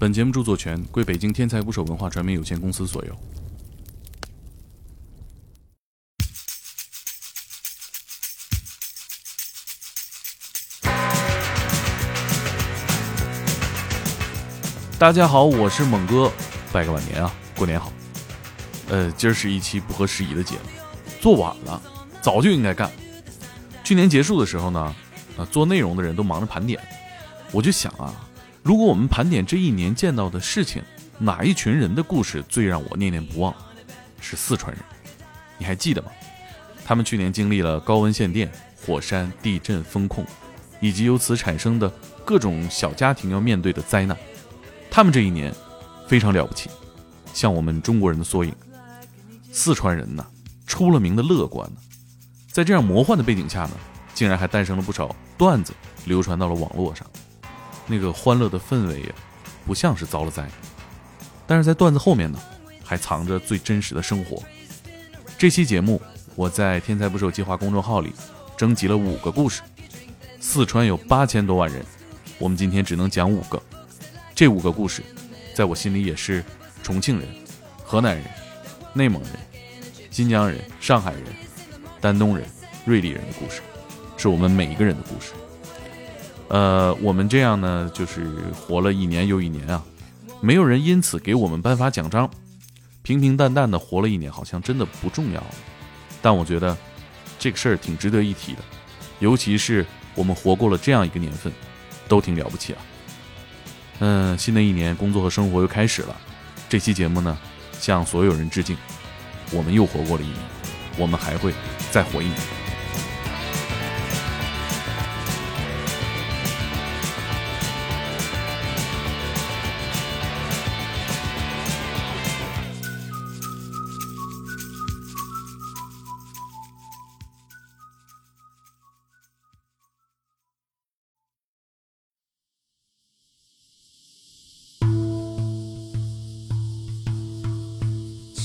本节目著作权归北京天才捕手文化传媒有限公司所有。大家好，我是猛哥，拜个晚年啊，过年好。呃，今儿是一期不合时宜的节目，做晚了，早就应该干。去年结束的时候呢，啊，做内容的人都忙着盘点，我就想啊，如果我们盘点这一年见到的事情，哪一群人的故事最让我念念不忘？是四川人，你还记得吗？他们去年经历了高温限电、火山、地震、风控，以及由此产生的各种小家庭要面对的灾难。他们这一年非常了不起，像我们中国人的缩影。四川人呢，出了名的乐观，在这样魔幻的背景下呢，竟然还诞生了不少段子，流传到了网络上。那个欢乐的氛围呀，不像是遭了灾。但是在段子后面呢，还藏着最真实的生活。这期节目我在“天才捕手计划”公众号里征集了五个故事。四川有八千多万人，我们今天只能讲五个。这五个故事，在我心里也是重庆人、河南人、内蒙人、新疆人、上海人、丹东人、瑞丽人的故事，是我们每一个人的故事。呃，我们这样呢，就是活了一年又一年啊，没有人因此给我们颁发奖章，平平淡淡的活了一年，好像真的不重要。但我觉得这个事儿挺值得一提的，尤其是我们活过了这样一个年份，都挺了不起啊。嗯，新的一年，工作和生活又开始了。这期节目呢，向所有人致敬。我们又活过了一年，我们还会再活一年。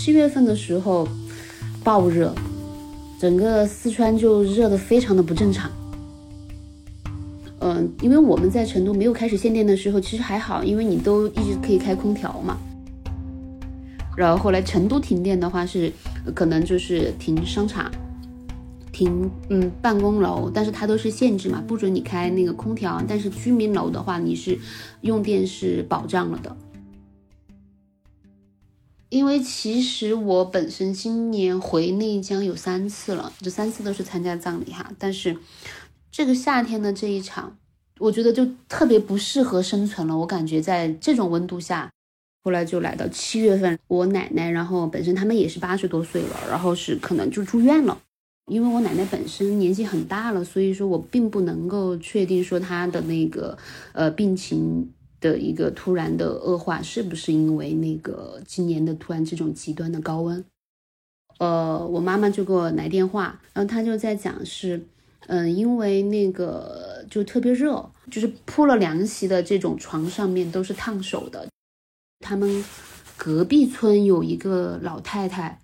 七月份的时候暴热，整个四川就热得非常的不正常。嗯，因为我们在成都没有开始限电的时候，其实还好，因为你都一直可以开空调嘛。然后后来成都停电的话是可能就是停商场、停嗯办公楼，但是它都是限制嘛，不准你开那个空调。但是居民楼的话，你是用电是保障了的。因为其实我本身今年回内江有三次了，这三次都是参加葬礼哈。但是这个夏天的这一场，我觉得就特别不适合生存了。我感觉在这种温度下，后来就来到七月份，我奶奶，然后本身他们也是八十多岁了，然后是可能就住院了。因为我奶奶本身年纪很大了，所以说我并不能够确定说她的那个呃病情。的一个突然的恶化，是不是因为那个今年的突然这种极端的高温？呃，我妈妈就给我来电话，然后她就在讲是，嗯，因为那个就特别热，就是铺了凉席的这种床上面都是烫手的。他们隔壁村有一个老太太，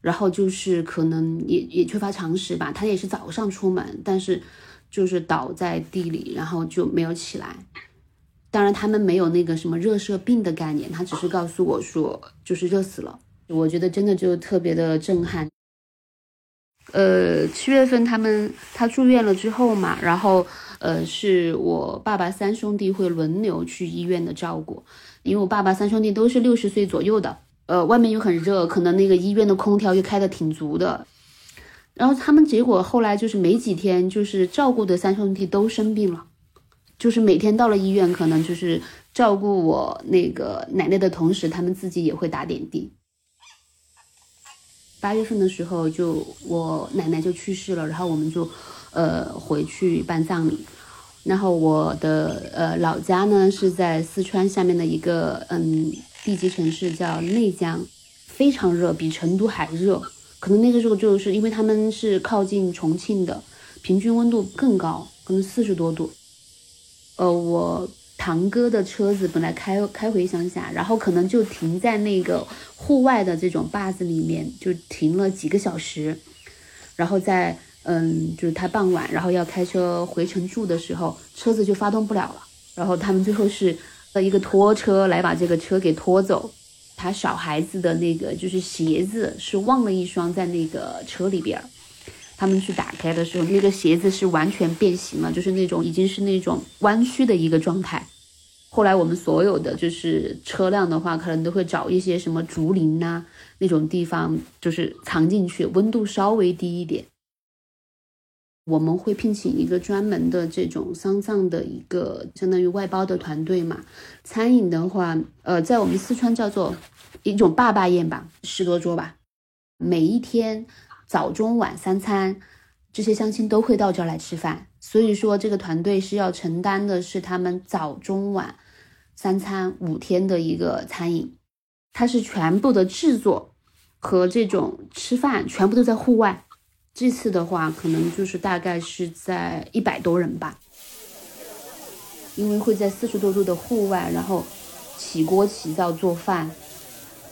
然后就是可能也也缺乏常识吧，她也是早上出门，但是就是倒在地里，然后就没有起来。当然，他们没有那个什么热射病的概念，他只是告诉我说就是热死了。我觉得真的就特别的震撼。呃，七月份他们他住院了之后嘛，然后呃是我爸爸三兄弟会轮流去医院的照顾，因为我爸爸三兄弟都是六十岁左右的，呃外面又很热，可能那个医院的空调又开的挺足的，然后他们结果后来就是没几天，就是照顾的三兄弟都生病了。就是每天到了医院，可能就是照顾我那个奶奶的同时，他们自己也会打点滴。八月份的时候，就我奶奶就去世了，然后我们就呃回去办葬礼。然后我的呃老家呢是在四川下面的一个嗯地级城市叫内江，非常热，比成都还热。可能那个时候就是因为他们是靠近重庆的，平均温度更高，可能四十多度。呃，我堂哥的车子本来开开回乡下，然后可能就停在那个户外的这种坝子里面，就停了几个小时。然后在嗯，就是他傍晚，然后要开车回城住的时候，车子就发动不了了。然后他们最后是呃一个拖车来把这个车给拖走。他小孩子的那个就是鞋子是忘了一双在那个车里边儿，他们去打开的时候，那个鞋子是完全变形了，就是那种已经是那种弯曲的一个状态。后来我们所有的就是车辆的话，可能都会找一些什么竹林呐那种地方，就是藏进去，温度稍微低一点。我们会聘请一个专门的这种丧葬的一个相当于外包的团队嘛。餐饮的话，呃，在我们四川叫做一种坝坝宴吧，十多桌吧，每一天早中晚三餐，这些相亲都会到这儿来吃饭。所以说，这个团队是要承担的是他们早中晚三餐五天的一个餐饮，它是全部的制作和这种吃饭全部都在户外。这次的话，可能就是大概是在一百多人吧，因为会在四十多度的户外，然后起锅起灶做饭，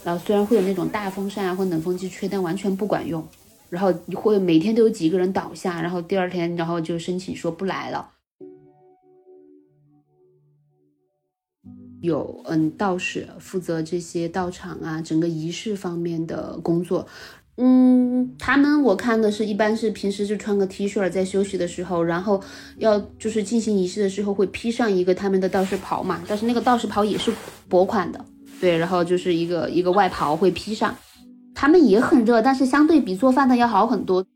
然后虽然会有那种大风扇啊或冷风机吹，但完全不管用。然后会每天都有几个人倒下，然后第二天然后就申请说不来了。有嗯道士负责这些道场啊整个仪式方面的工作。嗯，他们我看的是一般是平时就穿个 T 恤在休息的时候，然后要就是进行仪式的时候会披上一个他们的道士袍嘛，但是那个道士袍也是薄款的，对，然后就是一个一个外袍会披上。他们也很热，但是相对比做饭的要好很多。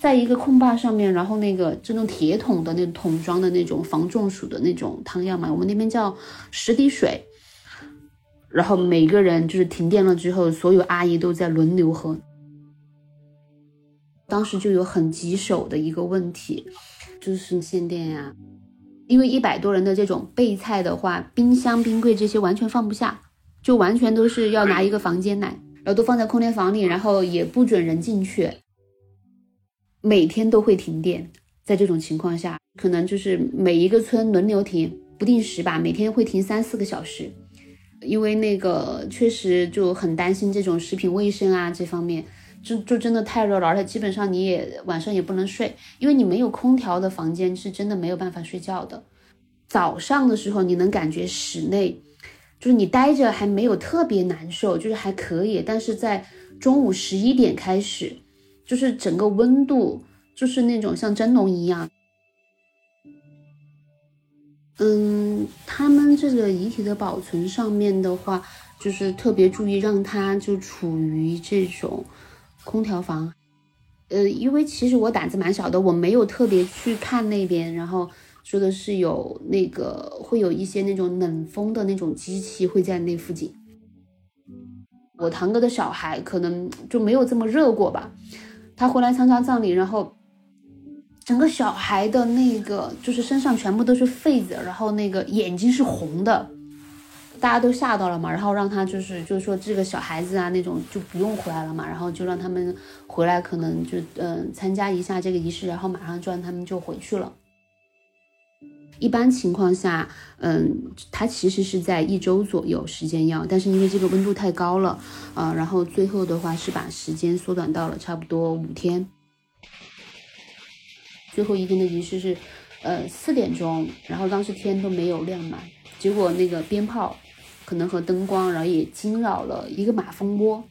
在一个空坝上面，然后那个这种铁桶的那种桶装的那种防中暑的那种汤药嘛，我们那边叫十滴水。然后每个人就是停电了之后，所有阿姨都在轮流喝。当时就有很棘手的一个问题，就是限电呀。因为一百多人的这种备菜的话，冰箱、冰柜这些完全放不下，就完全都是要拿一个房间来，然后都放在空调房里，然后也不准人进去。每天都会停电，在这种情况下，可能就是每一个村轮流停，不定时吧，每天会停三四个小时。因为那个确实就很担心这种食品卫生啊，这方面就就真的太热了，而且基本上你也晚上也不能睡，因为你没有空调的房间是真的没有办法睡觉的。早上的时候你能感觉室内就是你待着还没有特别难受，就是还可以，但是在中午十一点开始，就是整个温度就是那种像蒸笼一样。嗯，他们这个遗体的保存上面的话，就是特别注意让它就处于这种空调房。呃，因为其实我胆子蛮小的，我没有特别去看那边，然后说的是有那个会有一些那种冷风的那种机器会在那附近。我堂哥的小孩可能就没有这么热过吧，他回来参加葬礼，然后。整个小孩的那个就是身上全部都是痱子，然后那个眼睛是红的，大家都吓到了嘛，然后让他就是就是说这个小孩子啊那种就不用回来了嘛，然后就让他们回来，可能就嗯参加一下这个仪式，然后马上就让他们就回去了。一般情况下，嗯，它其实是在一周左右时间要，但是因为这个温度太高了，啊，然后最后的话是把时间缩短到了差不多五天。最后一天的仪式是，呃，四点钟，然后当时天都没有亮嘛，结果那个鞭炮，可能和灯光，然后也惊扰了一个马蜂窝，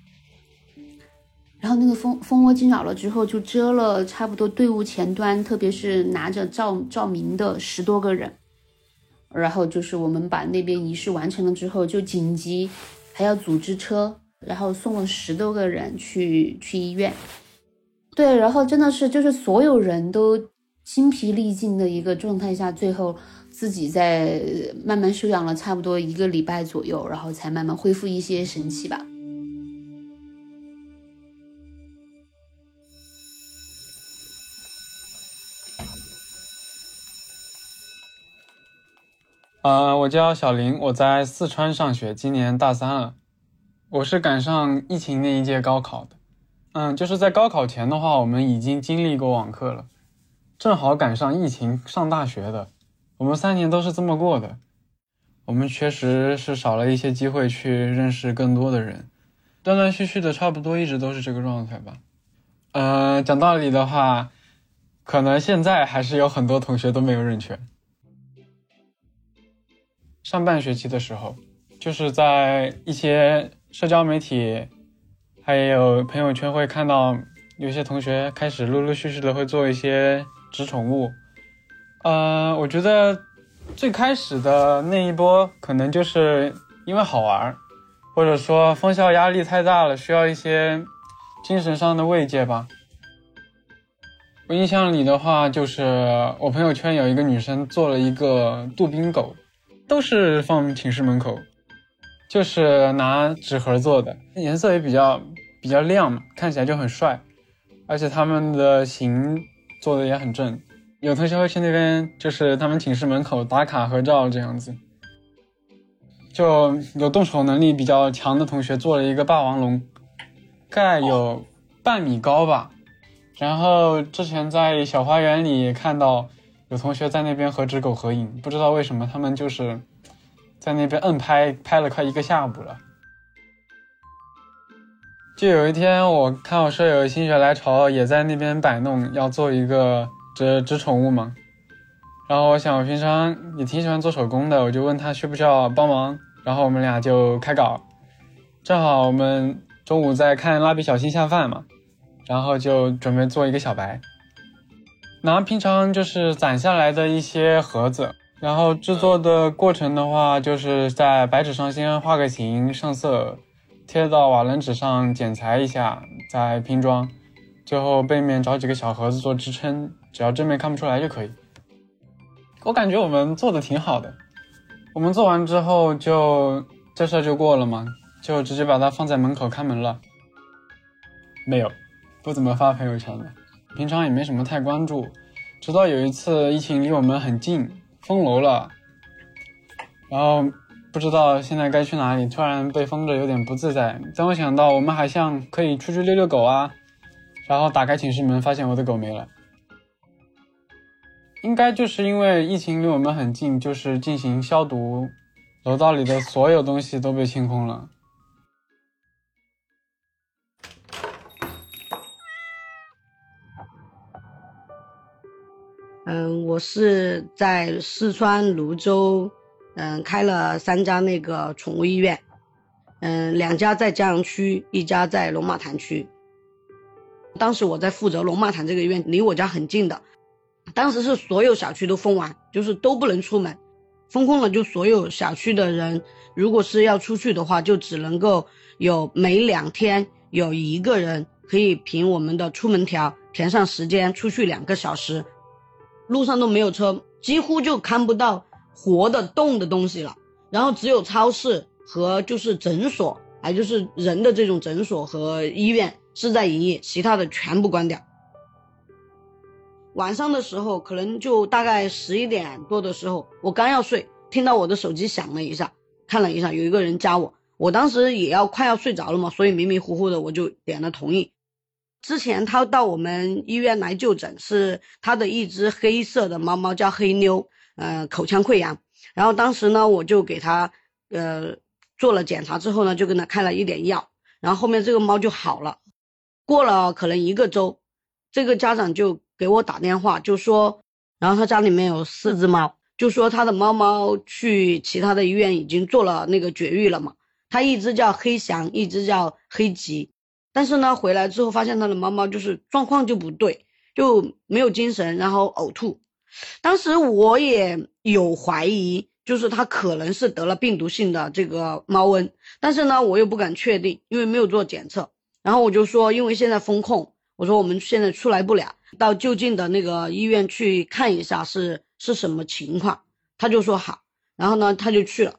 然后那个蜂蜂窝惊扰了之后，就遮了差不多队伍前端，特别是拿着照照明的十多个人，然后就是我们把那边仪式完成了之后，就紧急还要组织车，然后送了十多个人去去医院。对，然后真的是就是所有人都精疲力尽的一个状态下，最后自己在慢慢休养了差不多一个礼拜左右，然后才慢慢恢复一些神气吧。呃，我叫小林，我在四川上学，今年大三了。我是赶上疫情那一届高考的。嗯，就是在高考前的话，我们已经经历过网课了，正好赶上疫情上大学的，我们三年都是这么过的。我们确实是少了一些机会去认识更多的人，断断续续的，差不多一直都是这个状态吧。呃，讲道理的话，可能现在还是有很多同学都没有认全。上半学期的时候，就是在一些社交媒体，还有朋友圈会看到有些同学开始陆陆续续的会做一些纸宠物。呃，我觉得最开始的那一波可能就是因为好玩，或者说封校压力太大了，需要一些精神上的慰藉吧。我印象里的话，就是我朋友圈有一个女生做了一个杜宾狗，都是放寝室门口，就是拿纸盒做的，颜色也比较比较亮嘛，看起来就很帅，而且他们的形做的也很正。有同学会去那边，就是他们寝室门口打卡合照这样子。就有动手能力比较强的同学做了一个霸王龙，概有半米高吧。然后之前在小花园里看到有同学在那边和纸狗合影，不知道为什么他们就是在那边摁拍，拍了快一个下午了。就有一天我看我舍友心血来潮也在那边摆弄，要做一个纸纸宠物嘛。然后我想我平常也挺喜欢做手工的，我就问他需不需要帮忙，然后我们俩就开搞。正好我们中午在看蜡笔小新下饭嘛。然后就准备做一个小白，拿平常就是攒下来的一些盒子，然后制作的过程的话，就是在白纸上先画个形上色，贴到瓦楞纸上剪裁一下，再拼装，最后背面找几个小盒子做支撑，只要正面看不出来就可以。我感觉我们做的挺好的，我们做完之后就这事儿就过了嘛，就直接把它放在门口看门了，没有。不怎么发朋友圈的，平常也没什么太关注。直到有一次疫情离我们很近，封楼了，然后不知道现在该去哪里，突然被封着有点不自在。当我想到我们还像可以出去遛遛狗啊，然后打开寝室门发现我的狗没了，应该就是因为疫情离我们很近，就是进行消毒，楼道里的所有东西都被清空了。嗯，我是在四川泸州，嗯，开了三家那个宠物医院，嗯，两家在江阳区，一家在龙马潭区。当时我在负责龙马潭这个医院，离我家很近的。当时是所有小区都封完，就是都不能出门，封控了，就所有小区的人，如果是要出去的话，就只能够有每两天有一个人可以凭我们的出门条填上时间出去两个小时。路上都没有车，几乎就看不到活的动的东西了。然后只有超市和就是诊所，还就是人的这种诊所和医院是在营业，其他的全部关掉。晚上的时候，可能就大概十一点多的时候，我刚要睡，听到我的手机响了一下，看了一下，有一个人加我，我当时也要快要睡着了嘛，所以迷迷糊糊的我就点了同意。之前他到我们医院来就诊，是他的一只黑色的猫猫叫黑妞，呃，口腔溃疡。然后当时呢，我就给他呃做了检查之后呢，就跟他开了一点药，然后后面这个猫就好了。过了可能一个周，这个家长就给我打电话，就说，然后他家里面有四只猫，就说他的猫猫去其他的医院已经做了那个绝育了嘛，他一只叫黑翔，一只叫黑吉。但是呢，回来之后发现他的猫猫就是状况就不对，就没有精神，然后呕吐。当时我也有怀疑，就是它可能是得了病毒性的这个猫瘟，但是呢，我又不敢确定，因为没有做检测。然后我就说，因为现在封控，我说我们现在出来不了，到就近的那个医院去看一下是是什么情况。他就说好，然后呢，他就去了。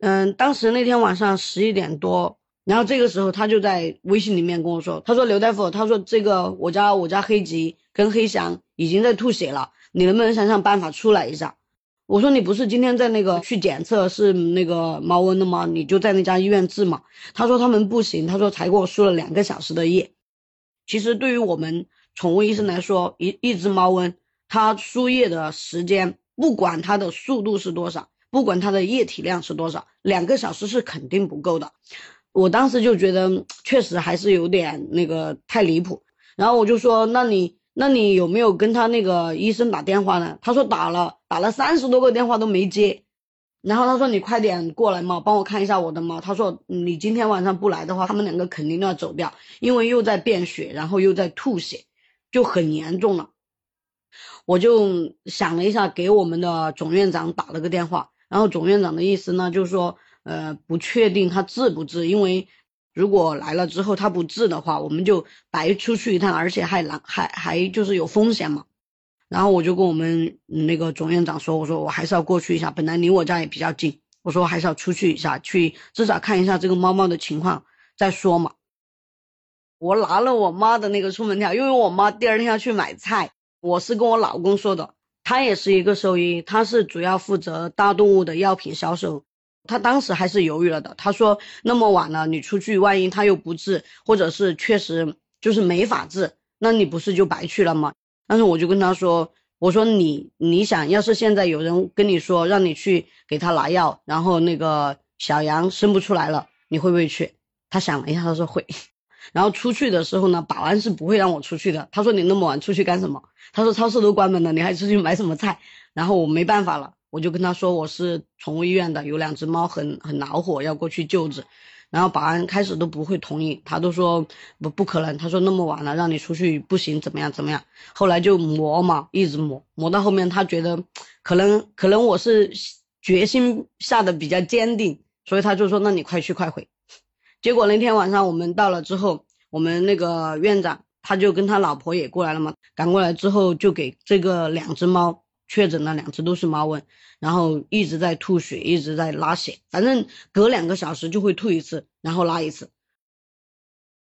嗯，当时那天晚上十一点多。然后这个时候，他就在微信里面跟我说：“他说刘大夫，他说这个我家我家黑吉跟黑翔已经在吐血了，你能不能想想办法出来一下？”我说：“你不是今天在那个去检测是那个猫瘟的吗？你就在那家医院治嘛。”他说他们不行，他说才给我输了两个小时的液。其实对于我们宠物医生来说，一一只猫瘟，它输液的时间，不管它的速度是多少，不管它的液体量是多少，两个小时是肯定不够的。我当时就觉得确实还是有点那个太离谱，然后我就说，那你那你有没有跟他那个医生打电话呢？他说打了，打了三十多个电话都没接。然后他说你快点过来嘛，帮我看一下我的猫。他说你今天晚上不来的话，他们两个肯定都要走掉，因为又在便血，然后又在吐血，就很严重了。我就想了一下，给我们的总院长打了个电话，然后总院长的意思呢，就是说，呃，不确定他治不治，因为如果来了之后他不治的话，我们就白出去一趟，而且还难，还还就是有风险嘛。然后我就跟我们那个总院长说，我说我还是要过去一下，本来离我家也比较近，我说还是要出去一下，去至少看一下这个猫猫的情况再说嘛。我拿了我妈的那个出门条，因为我妈第二天要去买菜。我是跟我老公说的，他也是一个兽医，他是主要负责大动物的药品销售。他当时还是犹豫了的，他说那么晚了，你出去万一他又不治，或者是确实就是没法治，那你不是就白去了吗？但是我就跟他说，我说你你想要是现在有人跟你说让你去给他拿药，然后那个小羊生不出来了，你会不会去？他想了一下，他说会。然后出去的时候呢，保安是不会让我出去的。他说你那么晚出去干什么？他说超市都关门了，你还出去买什么菜？然后我没办法了，我就跟他说我是宠物医院的，有两只猫很很恼火，要过去救治。然后保安开始都不会同意，他都说不不可能，他说那么晚了让你出去不行，怎么样怎么样？后来就磨嘛，一直磨磨到后面，他觉得可能可能我是决心下的比较坚定，所以他就说那你快去快回。结果那天晚上我们到了之后，我们那个院长。他就跟他老婆也过来了嘛，赶过来之后就给这个两只猫确诊了，两次都是猫瘟，然后一直在吐血，一直在拉血，反正隔两个小时就会吐一次，然后拉一次。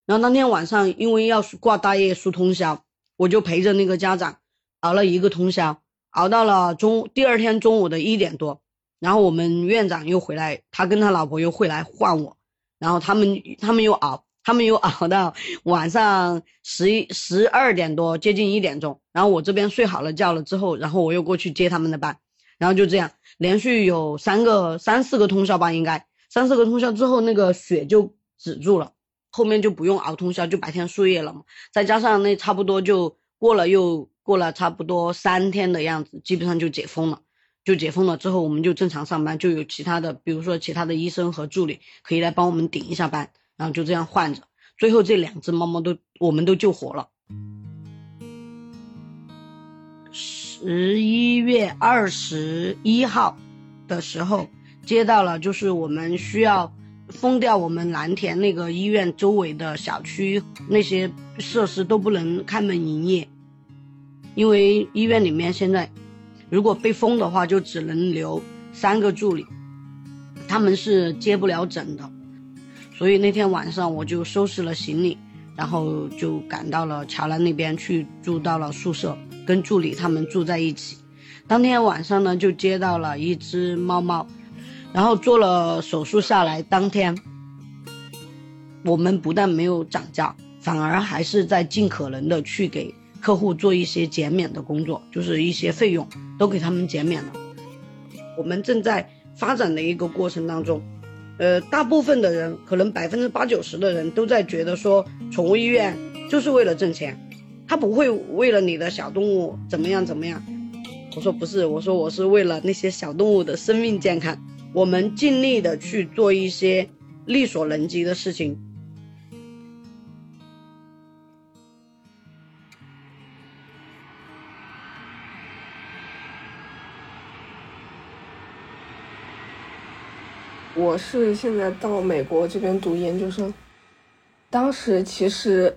然后当天晚上因为要挂大夜输通宵，我就陪着那个家长熬了一个通宵，熬到了中第二天中午的一点多，然后我们院长又回来，他跟他老婆又会来换我，然后他们他们又熬。他们又熬到晚上十一十二点多，接近一点钟，然后我这边睡好了觉了之后，然后我又过去接他们的班，然后就这样连续有三个三四个通宵吧，应该三四个通宵之后，那个血就止住了，后面就不用熬通宵，就白天输液了嘛。再加上那差不多就过了又过了差不多三天的样子，基本上就解封了，就解封了之后，我们就正常上班，就有其他的，比如说其他的医生和助理可以来帮我们顶一下班。然后就这样换着，最后这两只猫猫都我们都救活了。十一月二十一号的时候，接到了就是我们需要封掉我们蓝田那个医院周围的小区，那些设施都不能开门营业，因为医院里面现在如果被封的话，就只能留三个助理，他们是接不了诊的。所以那天晚上我就收拾了行李，然后就赶到了桥南那边去住到了宿舍，跟助理他们住在一起。当天晚上呢，就接到了一只猫猫，然后做了手术下来当天，我们不但没有涨价，反而还是在尽可能的去给客户做一些减免的工作，就是一些费用都给他们减免了。我们正在发展的一个过程当中。呃，大部分的人，可能百分之八九十的人都在觉得说，宠物医院就是为了挣钱，他不会为了你的小动物怎么样怎么样。我说不是，我说我是为了那些小动物的生命健康，我们尽力的去做一些力所能及的事情。我是现在到美国这边读研究生，当时其实，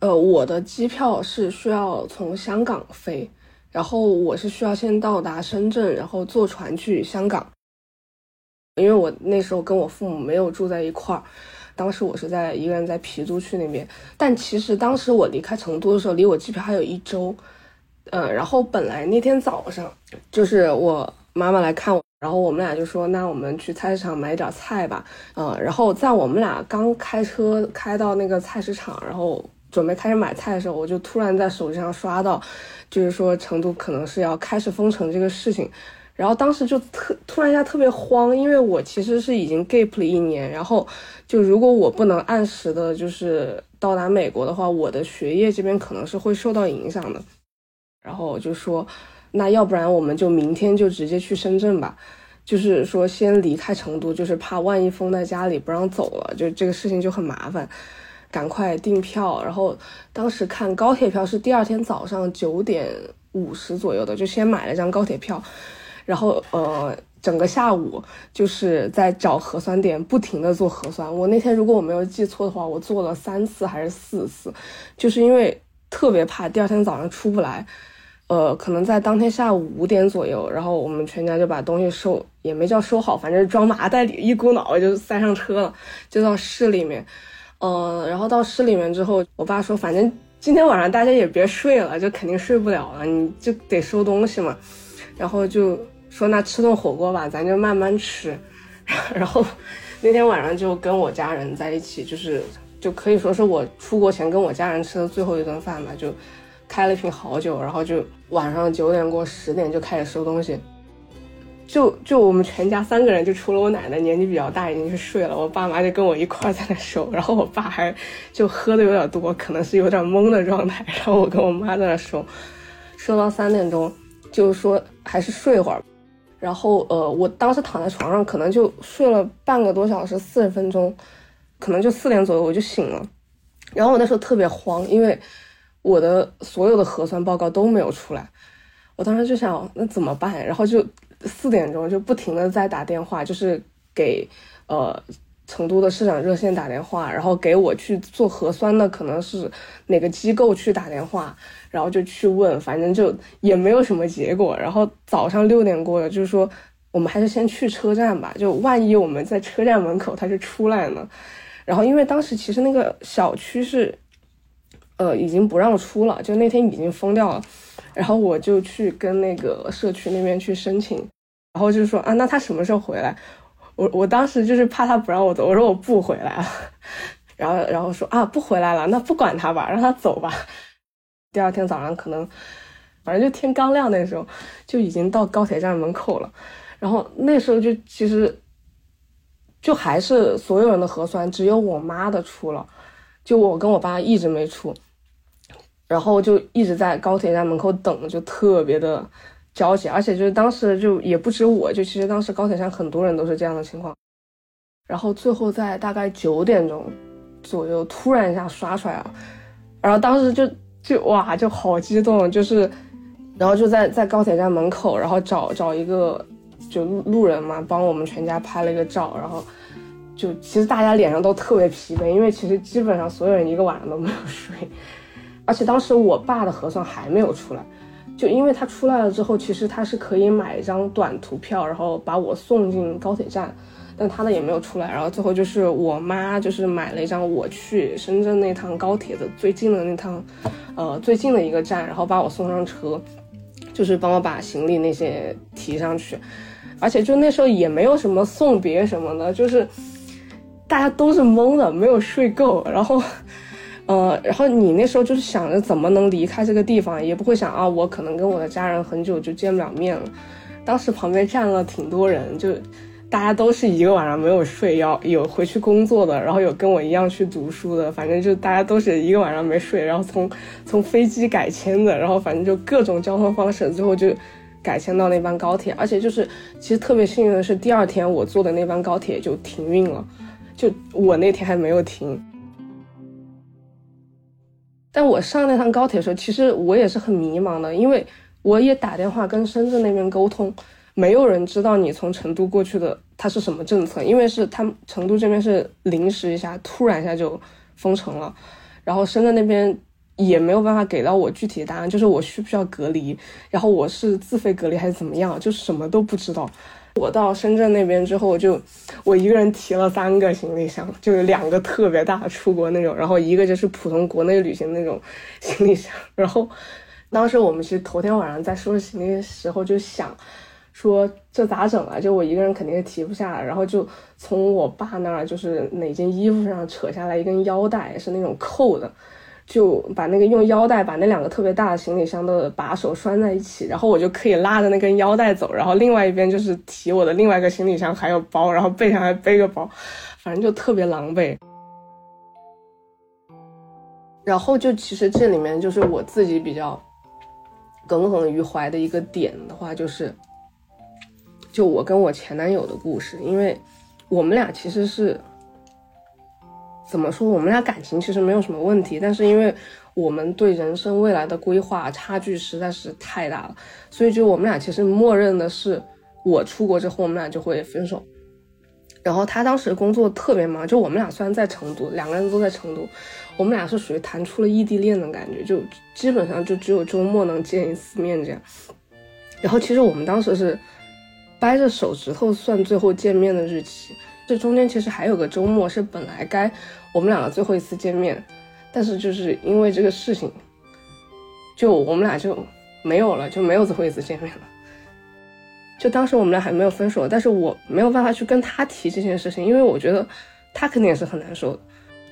呃，我的机票是需要从香港飞，然后我是需要先到达深圳，然后坐船去香港。因为我那时候跟我父母没有住在一块儿，当时我是在一个人在郫都区那边，但其实当时我离开成都的时候，离我机票还有一周，嗯，然后本来那天早上就是我妈妈来看我。然后我们俩就说，那我们去菜市场买点菜吧。嗯，然后在我们俩刚开车开到那个菜市场，然后准备开始买菜的时候，我就突然在手机上刷到，就是说成都可能是要开始封城这个事情。然后当时就特突然一下特别慌，因为我其实是已经 gap 了一年，然后就如果我不能按时的，就是到达美国的话，我的学业这边可能是会受到影响的。然后我就说。那要不然我们就明天就直接去深圳吧，就是说先离开成都，就是怕万一封在家里不让走了，就这个事情就很麻烦，赶快订票。然后当时看高铁票是第二天早上九点五十左右的，就先买了张高铁票，然后呃。整个下午就是在找核酸点，不停的做核酸。我那天如果我没有记错的话，我做了三次还是四次，就是因为特别怕第二天早上出不来。呃，可能在当天下午五点左右，然后我们全家就把东西收，也没叫收好，反正装麻袋里，一股脑就塞上车了，就到市里面。呃，然后到市里面之后，我爸说，反正今天晚上大家也别睡了，就肯定睡不了了，你就得收东西嘛。然后就。说那吃顿火锅吧，咱就慢慢吃。然后那天晚上就跟我家人在一起，就是就可以说是我出国前跟我家人吃的最后一顿饭吧。就开了瓶好酒，然后就晚上九点过十点就开始收东西。就就我们全家三个人，就除了我奶奶年纪比较大已经去睡了，我爸妈就跟我一块在那收。然后我爸还就喝的有点多，可能是有点懵的状态。然后我跟我妈在那收，收到三点钟，就是说还是睡会儿。然后，呃，我当时躺在床上，可能就睡了半个多小时，四十分钟，可能就四点左右我就醒了。然后我那时候特别慌，因为我的所有的核酸报告都没有出来。我当时就想，那怎么办？然后就四点钟就不停的在打电话，就是给呃。成都的市长热线打电话，然后给我去做核酸的可能是哪个机构去打电话，然后就去问，反正就也没有什么结果。然后早上六点过了，就是说我们还是先去车站吧，就万一我们在车站门口他就出来了。然后因为当时其实那个小区是，呃，已经不让出了，就那天已经封掉了。然后我就去跟那个社区那边去申请，然后就说啊，那他什么时候回来？我我当时就是怕他不让我走，我说我不回来了，然后然后说啊不回来了，那不管他吧，让他走吧。第二天早上可能，反正就天刚亮那时候就已经到高铁站门口了，然后那时候就其实就还是所有人的核酸，只有我妈的出了，就我跟我爸一直没出，然后就一直在高铁站门口等，就特别的。焦急，而且就是当时就也不止我，就其实当时高铁上很多人都是这样的情况。然后最后在大概九点钟左右，突然一下刷出来了，然后当时就就哇就好激动，就是，然后就在在高铁站门口，然后找找一个就路人嘛，帮我们全家拍了一个照，然后就其实大家脸上都特别疲惫，因为其实基本上所有人一个晚上都没有 睡，而且当时我爸的核酸还没有出来。就因为他出来了之后，其实他是可以买一张短途票，然后把我送进高铁站，但他呢也没有出来。然后最后就是我妈就是买了一张我去深圳那趟高铁的最近的那趟，呃最近的一个站，然后把我送上车，就是帮我把行李那些提上去。而且就那时候也没有什么送别什么的，就是大家都是懵的，没有睡够，然后。呃，然后你那时候就是想着怎么能离开这个地方，也不会想啊，我可能跟我的家人很久就见不了面了。当时旁边站了挺多人，就大家都是一个晚上没有睡，要有回去工作的，然后有跟我一样去读书的，反正就大家都是一个晚上没睡，然后从从飞机改签的，然后反正就各种交通方式，最后就改签到那班高铁。而且就是其实特别幸运的是，第二天我坐的那班高铁就停运了，就我那天还没有停。但我上那趟高铁的时候，其实我也是很迷茫的，因为我也打电话跟深圳那边沟通，没有人知道你从成都过去的它是什么政策，因为是他们成都这边是临时一下突然一下就封城了，然后深圳那边也没有办法给到我具体的答案，就是我需不需要隔离，然后我是自费隔离还是怎么样，就什么都不知道。我到深圳那边之后，就我一个人提了三个行李箱，就有两个特别大出国那种，然后一个就是普通国内旅行那种行李箱。然后当时我们其实头天晚上在收拾行李的时候就想，说这咋整啊？就我一个人肯定是提不下来。然后就从我爸那儿就是哪件衣服上扯下来一根腰带，是那种扣的。就把那个用腰带把那两个特别大的行李箱的把手拴在一起，然后我就可以拉着那根腰带走，然后另外一边就是提我的另外一个行李箱还有包，然后背上还背个包，反正就特别狼狈。然后就其实这里面就是我自己比较耿耿于怀的一个点的话，就是就我跟我前男友的故事，因为我们俩其实是怎么说，我们俩感情其实没有什么问题，但是因为我们对人生未来的规划差距实在是太大了，所以就我们俩其实默认的是，我出国之后我们俩就会分手。然后他当时工作特别忙，就我们俩虽然在成都，两个人都在成都，我们俩是属于谈出了异地恋的感觉，就基本上就只有周末能见一次面这样。然后其实我们当时是掰着手指头算最后见面的日期，这中间其实还有个周末是本来该我们两个最后一次见面，但是就是因为这个事情，就我们俩就没有了，就没有最后一次见面了。就当时我们俩还没有分手，但是我没有办法去跟他提这件事情，因为我觉得他肯定也是很难受的，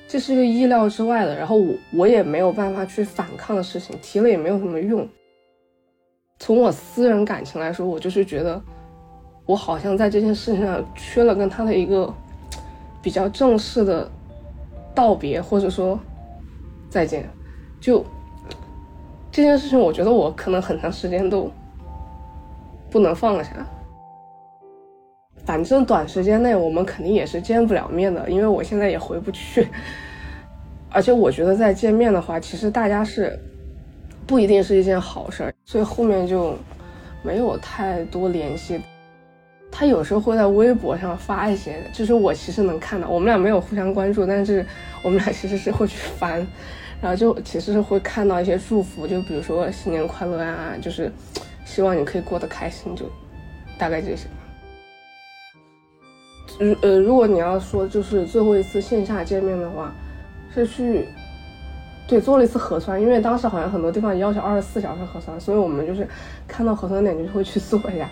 这是一个意料之外的，然后我我也没有办法去反抗的事情，提了也没有什么用。从我私人感情来说，我就是觉得我好像在这件事情上缺了跟他的一个比较正式的道别，或者说再见。就这件事情，我觉得我可能很长时间都。不能放下，反正短时间内我们肯定也是见不了面的，因为我现在也回不去。而且我觉得再见面的话，其实大家是不一定是一件好事儿，所以后面就没有太多联系。他有时候会在微博上发一些，就是我其实能看到，我们俩没有互相关注，但是我们俩其实是会去翻，然后就其实是会看到一些祝福，就比如说新年快乐啊，就是。希望你可以过得开心，就大概这些。如呃，如果你要说就是最后一次线下见面的话，是去对做了一次核酸，因为当时好像很多地方要求二十四小时核酸，所以我们就是看到核酸点就会去做一下，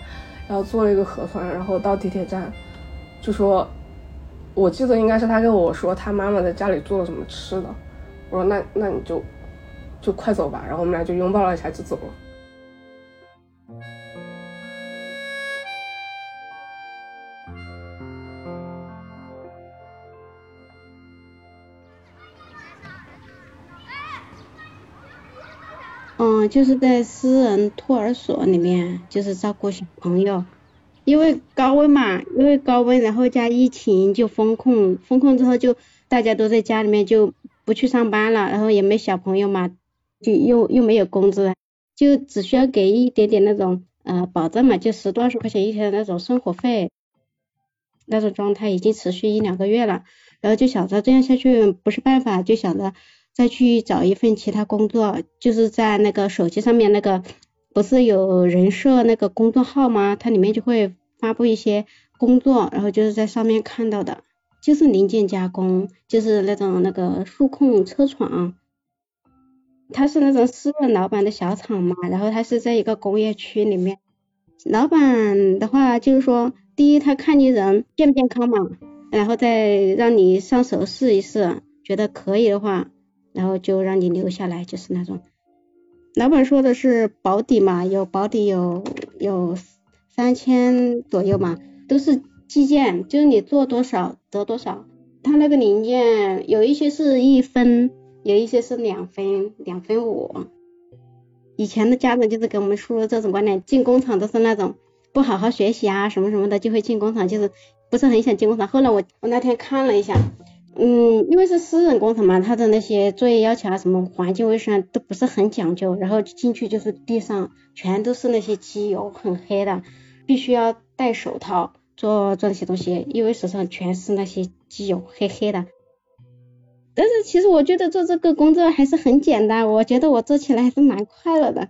然后做了一个核酸，然后到地铁站就说，我记得应该是他跟我说他妈妈在家里做了什么吃的，我说那那你就就快走吧，然后我们俩就拥抱了一下就走了。嗯，就是在私人托儿所里面，就是照顾小朋友。因为高温嘛，因为高温，然后加疫情就封控，封控之后就大家都在家里面就不去上班了，然后也没小朋友嘛，就又又没有工资，就只需要给一点点那种呃保证嘛，就十多二十块钱一天的那种生活费，那种状态已经持续一两个月了，然后就想着这样下去不是办法，就想着。再去找一份其他工作，就是在那个手机上面那个，不是有人设那个公众号吗？它里面就会发布一些工作，然后就是在上面看到的，就是零件加工，就是那种那个数控车床，他是那种私人老板的小厂嘛，然后他是在一个工业区里面，老板的话就是说，第一他看你人健不健康嘛，然后再让你上手试一试，觉得可以的话。然后就让你留下来，就是那种，老板说的是保底嘛，有保底有有三千左右嘛，都是计件，就是你做多少得多少。他那个零件有一些是一分，有一些是两分，两分五。以前的家长就是给我们输入这种观念，进工厂都是那种不好好学习啊什么什么的，就会进工厂，就是不是很想进工厂。后来我我那天看了一下。嗯，因为是私人工厂嘛，他的那些作业要求啊，什么环境卫生都不是很讲究，然后进去就是地上全都是那些机油，很黑的，必须要戴手套做做那些东西，因为手上全是那些机油，黑黑的。但是其实我觉得做这个工作还是很简单，我觉得我做起来还是蛮快乐的。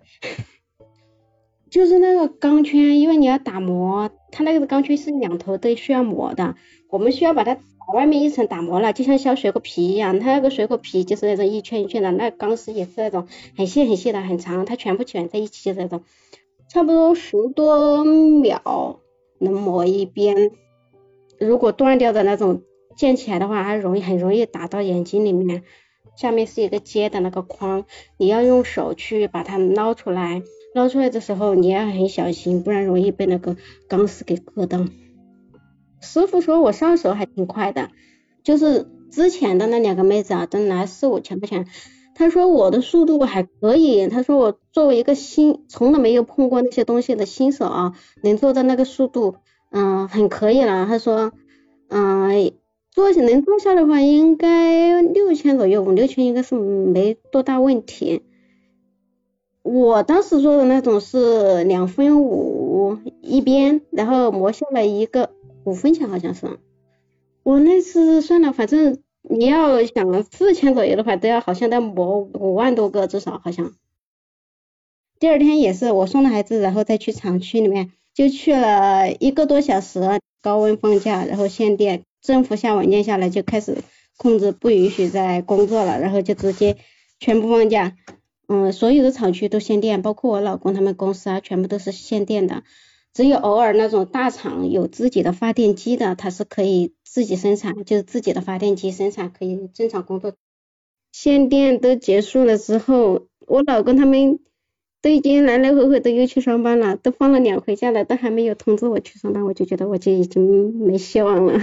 就是那个钢圈，因为你要打磨，它那个钢圈是两头都需要磨的，我们需要把它。外面一层打磨了，就像削水果皮一样。它那个水果皮就是那种一圈一圈的，那钢丝也是那种很细很细的，很长。它全部卷在一起就是那种，差不多十多秒能磨一边。如果断掉的那种溅起来的话，它容易很容易打到眼睛里面。下面是一个接的那个框，你要用手去把它捞出来。捞出来的时候你要很小心，不然容易被那个钢丝给割到。师傅说我上手还挺快的，就是之前的那两个妹子啊，都拿四五千块钱，他说我的速度还可以，他说我作为一个新从来没有碰过那些东西的新手啊，能做到那个速度，嗯，很可以了。他说，嗯，做能做下的话，应该六千左右，五六千应该是没多大问题。我当时做的那种是两分五一边，然后磨下来一个五分钱好像是。我那次算了，反正。你要想四千左右的话，都要好像得磨五万多个至少好像。第二天也是我送了孩子，然后再去厂区里面，就去了一个多小时，高温放假，然后限电，政府下文件下来就开始控制，不允许再工作了，然后就直接全部放假。嗯，所有的厂区都限电，包括我老公他们公司啊，全部都是限电的。只有偶尔那种大厂有自己的发电机的，它是可以自己生产，就是自己的发电机生产可以正常工作。限电都结束了之后，我老公他们都已经来来回回都又去上班了，都放了两回假了，都还没有通知我去上班，我就觉得我就已经没希望了。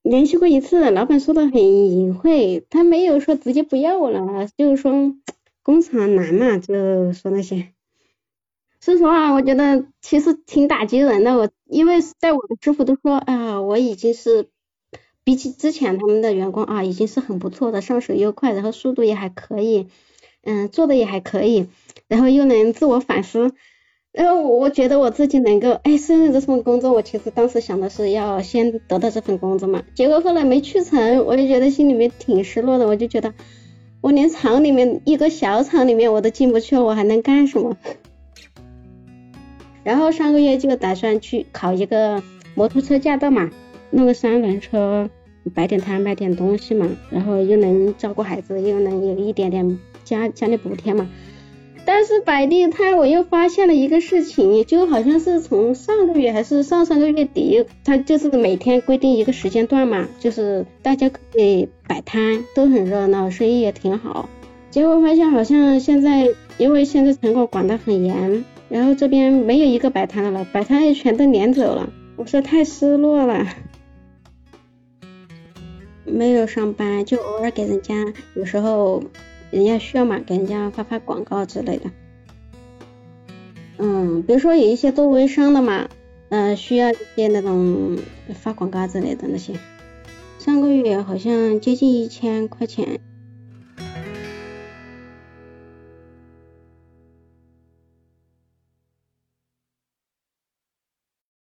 联系过一次，老板说的很隐晦，他没有说直接不要我了，就是说工厂难嘛，就说那些。说实话，我觉得其实挺打击人的。我因为在我的师傅都说啊，我已经是比起之前他们的员工啊，已经是很不错的，上手又快，然后速度也还可以，嗯，做的也还可以，然后又能自我反思。然后我觉得我自己能够哎胜任这份工作，我其实当时想的是要先得到这份工作嘛。结果后来没去成，我就觉得心里面挺失落的。我就觉得我连厂里面一个小厂里面我都进不去了，我还能干什么？然后上个月就打算去考一个摩托车驾照嘛，弄个三轮车，摆点摊卖点东西嘛，然后又能照顾孩子，又能有一点点家家里补贴嘛。但是摆地摊我又发现了一个事情，就好像是从上个月还是上上个月底，他就是每天规定一个时间段嘛，就是大家可以摆摊，都很热闹，生意也挺好。结果发现好像现在因为现在城管管得很严。然后这边没有一个摆摊的了，摆摊也全都撵走了，我说太失落了。没有上班，就偶尔给人家，有时候人家需要嘛，给人家发发广告之类的。嗯，比如说有一些做微商的嘛，嗯，需要一些那种发广告之类的那些。上个月好像接近一千块钱，